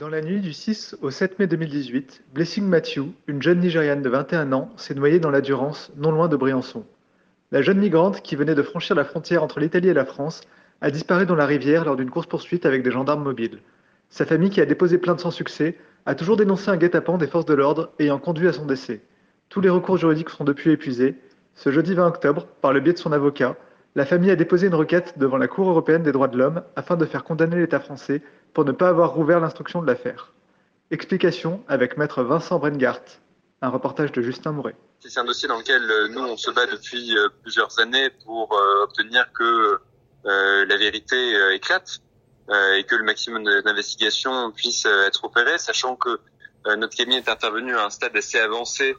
Dans la nuit du 6 au 7 mai 2018, Blessing Matthew, une jeune Nigériane de 21 ans, s'est noyée dans la Durance, non loin de Briançon. La jeune migrante, qui venait de franchir la frontière entre l'Italie et la France, a disparu dans la rivière lors d'une course-poursuite avec des gendarmes mobiles. Sa famille, qui a déposé plainte sans succès, a toujours dénoncé un guet-apens des forces de l'ordre ayant conduit à son décès. Tous les recours juridiques sont depuis épuisés. Ce jeudi 20 octobre, par le biais de son avocat, la famille a déposé une requête devant la Cour européenne des droits de l'homme afin de faire condamner l'État français pour ne pas avoir rouvert l'instruction de l'affaire. Explication avec maître Vincent Brengart, un reportage de Justin Mouret. C'est un dossier dans lequel euh, nous on se bat depuis euh, plusieurs années pour euh, obtenir que la vérité éclate et que le maximum d'investigation puisse être opéré, sachant que notre cabinet est intervenu à un stade assez avancé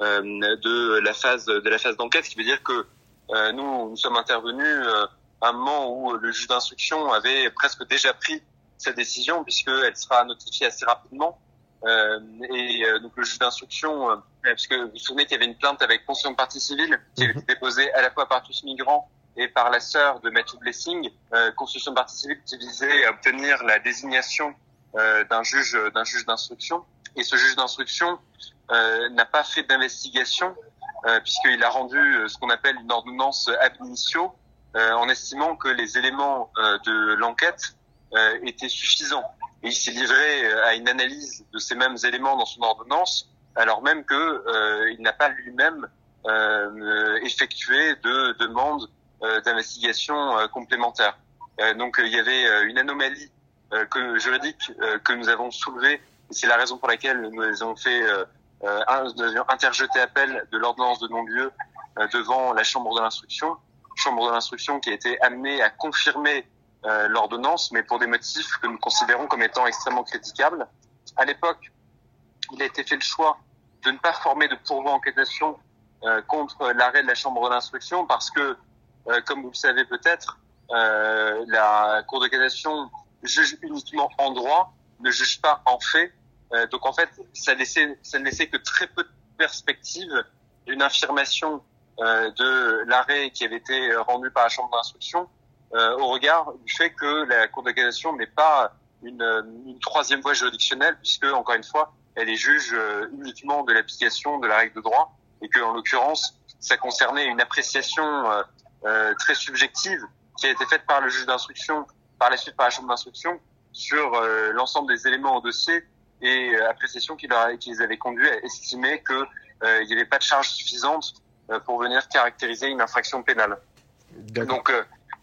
de la phase de la phase d'enquête, ce qui veut dire que nous nous sommes intervenus à un moment où le juge d'instruction avait presque déjà pris cette décision puisqu'elle sera notifiée assez rapidement. Euh, et euh, donc le juge d'instruction, euh, parce que vous vous souvenez qu'il y avait une plainte avec constitution de partie civile qui avait été mhm. déposée à la fois par tous migrants et par la sœur de Matthew Blessing, euh, constitution de partie civile qui visait à obtenir la désignation euh, d'un juge d'un juge d'instruction. Et ce juge d'instruction n'a pas fait d'investigation puisqu'il a rendu ce qu'on appelle une ordonnance ab initio en estimant que les éléments de l'enquête euh, était suffisant. Et il s'est livré euh, à une analyse de ces mêmes éléments dans son ordonnance, alors même que euh, il n'a pas lui-même effectué de demande d'investigation complémentaire. donc il y avait une anomalie que, juridique que nous avons soulevée. C'est la raison pour laquelle nous avons fait interjeter appel de l'ordonnance de non-lieu devant la Chambre de l'instruction, Chambre de l'instruction qui a été amenée à confirmer euh, l'ordonnance, mais pour des motifs que nous considérons comme étant extrêmement critiquables. À l'époque, il a été fait le choix de ne pas former de pourvoi en cassation euh, contre l'arrêt de la Chambre d'instruction parce que, euh, comme vous le savez peut-être, la Cour de cassation juge uniquement en droit, ne juge pas en fait. donc en fait, ça, laissait, ça ne laissait que très peu de perspectives d'une affirmation de l'arrêt qui avait été rendu par la Chambre d'instruction euh, au regard du fait que la Cour de cassation n'est pas une, une, troisième voie juridictionnelle, puisque, encore une fois, elle est juge euh, uniquement de l'application de la règle de droit, et que, en l'occurrence, ça concernait une appréciation euh, euh, très subjective qui a été faite par le juge d'instruction, par la suite par la chambre d'instruction, sur l'ensemble des éléments au dossier, et appréciation qui, leur, qui les avait conduits à estimer qu'il n'y avait pas de charge suffisante pour venir caractériser une infraction pénale. Donc,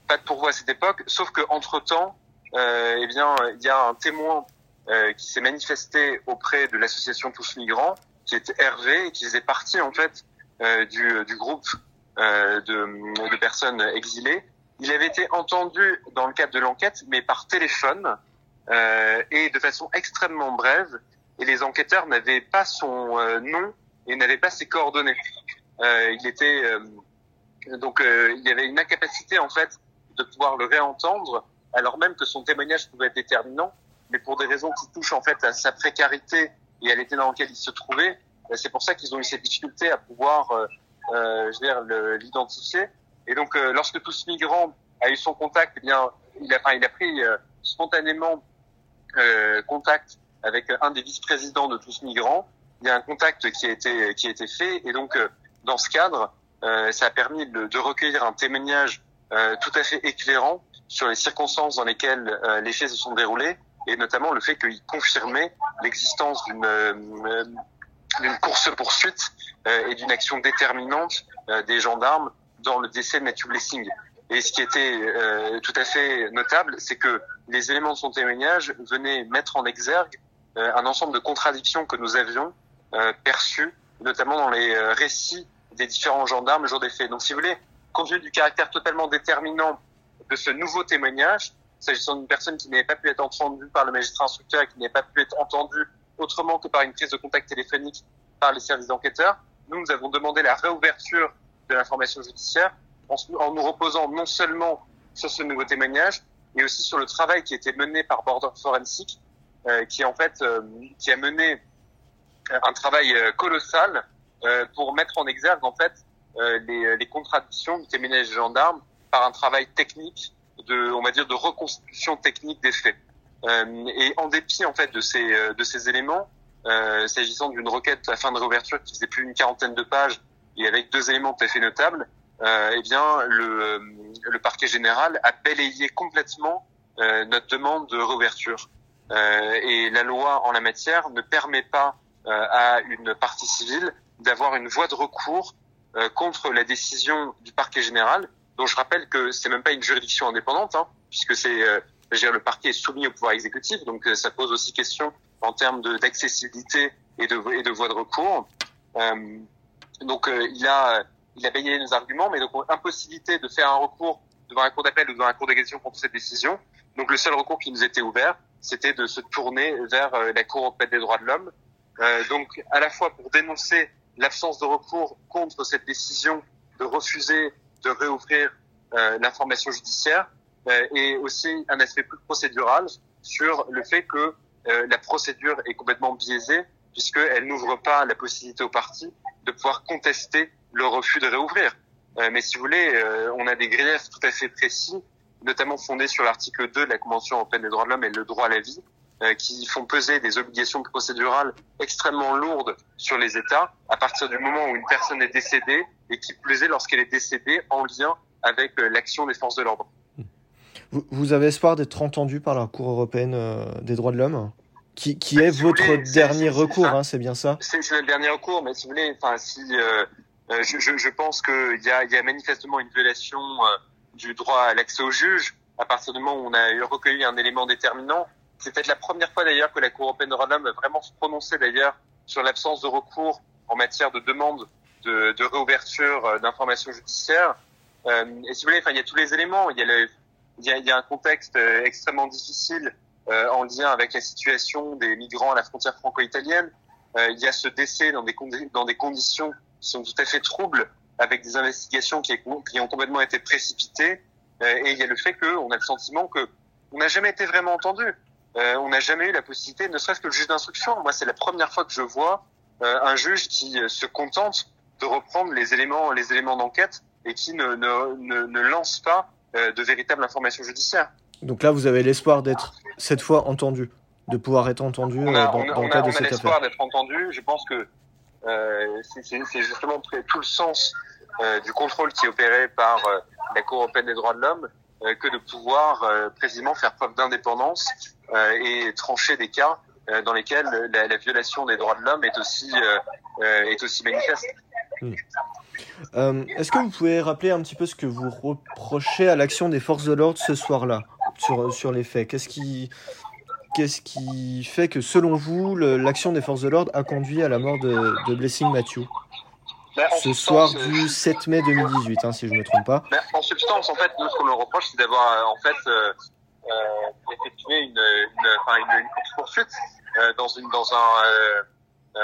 pas de pourvoi à cette époque, sauf que entre temps, euh, eh bien, il y a un témoin euh, qui s'est manifesté auprès de l'association Tous Migrants, qui était Hervé, et qui faisait partie en fait euh, du, du groupe euh, de, de, personnes exilées. Il avait été entendu dans le cadre de l'enquête, mais par téléphone euh, et de façon extrêmement brève. Et les enquêteurs n'avaient pas son euh, nom et n'avaient pas ses coordonnées. il était donc il y avait une incapacité en fait de pouvoir le réentendre, alors même que son témoignage pouvait être déterminant, mais pour des raisons qui touchent en fait à sa précarité et à l'état dans lequel il se trouvait, ben, c'est pour ça qu'ils ont eu cette difficulté à pouvoir, euh, euh je veux dire, l'identifier. Et donc, euh, lorsque tout ce migrant a eu son contact, eh bien, il a, enfin, il a pris euh, spontanément contact avec un des vice-présidents de tous migrants. Il y a un contact qui a été qui a été fait, et donc dans ce cadre, ça a permis de, de recueillir un témoignage euh, tout à fait éclairant sur les circonstances dans lesquelles euh, les faits se sont déroulés et notamment le fait qu'il confirmait l'existence d'une euh, d'une course poursuite et d'une action déterminante des gendarmes dans le décès de Matthew Blessing. Et ce qui était tout à fait notable, c'est que les éléments de son témoignage venaient mettre en exergue un ensemble de contradictions que nous avions perçues, notamment dans les récits des différents gendarmes le jour des faits. Donc, si vous voulez, compte tenu du caractère totalement déterminant de ce nouveau témoignage, s'agissant d'une personne qui n'avait pas pu être entendue par le magistrat instructeur et qui n'avait pas pu être entendue autrement que par une prise de contact téléphonique par les services enquêteurs, nous, nous avons demandé la réouverture de l'information judiciaire en, nous reposant non seulement sur ce nouveau témoignage, mais aussi sur le travail qui a été mené par Border Forensic, euh, qui en fait euh, qui a mené un travail euh, colossal euh, pour mettre en exergue en fait les, les, contradictions du témoignage des gendarmes par un travail technique de, on va dire, de reconstitution technique des faits. et en dépit en fait de ces de ces éléments, s'agissant d'une requête à fin de réouverture qui faisait plus d'une quarantaine de pages et avec deux éléments tout à fait notables, euh, eh bien, le, le, parquet général a balayé complètement euh, notre demande de réouverture. Euh, et la loi en la matière ne permet pas à une partie civile d'avoir une voie de recours contre la décision du parquet général, dont je rappelle que c'est même pas une juridiction indépendante, hein, puisque c'est dire, le parquet est soumis au pouvoir exécutif, donc ça pose aussi question en termes d'accessibilité et de, et de voie de recours. Euh, donc il a il a baigné nos arguments, mais donc impossibilité de faire un recours devant un cour d'appel ou devant un cour d'exécution contre cette décision. Donc le seul recours qui nous était ouvert, c'était de se tourner vers euh, la Cour européenne des droits de l'homme. Euh, donc à la fois pour dénoncer l'absence de recours contre cette décision de refuser de réouvrir euh, l'information judiciaire euh, et aussi un aspect plus procédural sur le fait que euh, la procédure est complètement biaisée puisqu'elle n'ouvre pas la possibilité aux partis de pouvoir contester le refus de réouvrir. Euh, mais si vous voulez, euh, on a des griefs tout à fait précis, notamment fondés sur l'article 2 de la Convention européenne des droits de l'homme et le droit à la vie, qui font peser des obligations procédurales extrêmement lourdes sur les États à partir du moment où une personne est décédée et qui plus est lorsqu'elle est décédée en lien avec l'action des forces de l'ordre. Vous, avez espoir d'être entendu par la Cour européenne des droits de l'homme qui, qui est si votre voulez, dernier recours, hein, c'est bien ça? C'est notre dernier recours, mais si vous voulez, enfin, si euh, euh, je, je, je, pense qu'il y a, y a manifestement une violation euh, du droit à l'accès au juge à partir du moment où on a recueilli un élément déterminant. C'est peut-être la première fois d'ailleurs que la Cour européenne de droits de l'homme a vraiment se prononcé d'ailleurs sur l'absence de recours en matière de demande de, de réouverture euh, d'informations judiciaires. Euh, et si vous voulez, enfin, il y a tous les éléments. Il y a, le, il y a, il y a un contexte extrêmement difficile euh, en lien avec la situation des migrants à la frontière franco-italienne. Euh, il y a ce décès dans des, dans des conditions sont tout à fait troubles avec des investigations qui, qui ont complètement été précipitées. Euh, et il y a le fait qu'on a le sentiment que on n'a jamais été vraiment entendu. Euh, on n'a jamais eu la possibilité, ne serait-ce que le juge d'instruction. Moi, c'est la première fois que je vois euh, un juge qui euh, se contente de reprendre les éléments, les éléments d'enquête et qui ne, ne, ne, ne lance pas euh, de véritables informations judiciaires. Donc là, vous avez l'espoir d'être cette fois entendu, de pouvoir être entendu on a, dans, on a, dans le on cas a, de on a cette l'espoir affaire. d'être entendu. Je pense que c'est justement tout le sens du contrôle qui est opéré par la Cour européenne des droits de l'homme que de pouvoir euh, précisément faire preuve d'indépendance euh, et trancher des cas dans lesquels la, la, violation des droits de l'homme est aussi est aussi manifeste. Hmm. Euh, Est-ce que vous pouvez rappeler un petit peu ce que vous reprochez à l'action des forces de l'ordre ce soir-là sur, sur les faits? Qu'est-ce qui, qu'est-ce qui fait que, selon vous, l'action des forces de l'ordre a conduit à la mort de, de Blessing Matthew ben, Ce soir du 7 mai 2018, hein, si je ne me trompe pas. Ben, en substance, en fait, nous, ce qu'on leur reproche, c'est d'avoir en fait euh, euh, effectué une, une, une, une poursuite euh, dans, une, dans un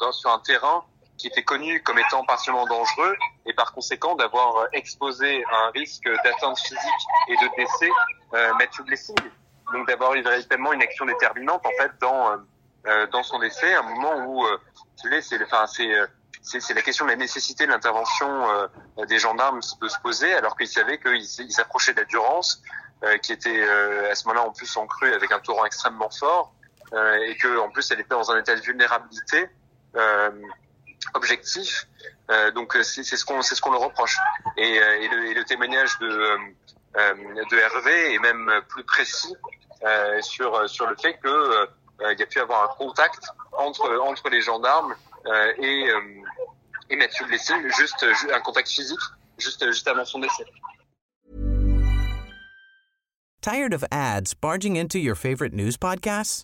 dans, sur un terrain qui était connu comme étant partiellement dangereux et par conséquent d'avoir exposé un risque d'atteinte physique et de décès euh, Matthew Blessing. Donc d'avoir eu véritablement une action déterminante en fait dans euh, dans son décès, un moment où euh, tu sais, c'est enfin c'est c'est la question de la nécessité de l'intervention euh, des gendarmes peut se poser alors qu'ils savaient qu'ils s'approchaient de la Durance, euh, qui était euh, à ce moment-là en plus en crue avec un torrent extrêmement fort et que en plus elle était dans un état de vulnérabilité objectif. Donc c'est ce qu'on c'est ce qu'on leur reproche. Et, et, le, et, le, témoignage de de Hervé est même plus précis sur sur le fait que il y a pu avoir un contact entre entre les gendarmes Euh, et euh, et Mathieu juste un contact physique, juste juste avant son décès. Tired of ads barging into your favorite news podcasts?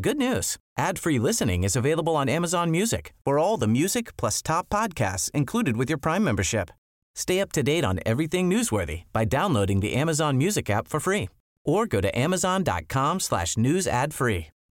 Good news. Ad-free listening is available on Amazon Music for all the music plus top podcasts included with your Prime membership. Stay up to date on everything newsworthy by downloading the Amazon Music app for free or go to amazon.com slash news ad free.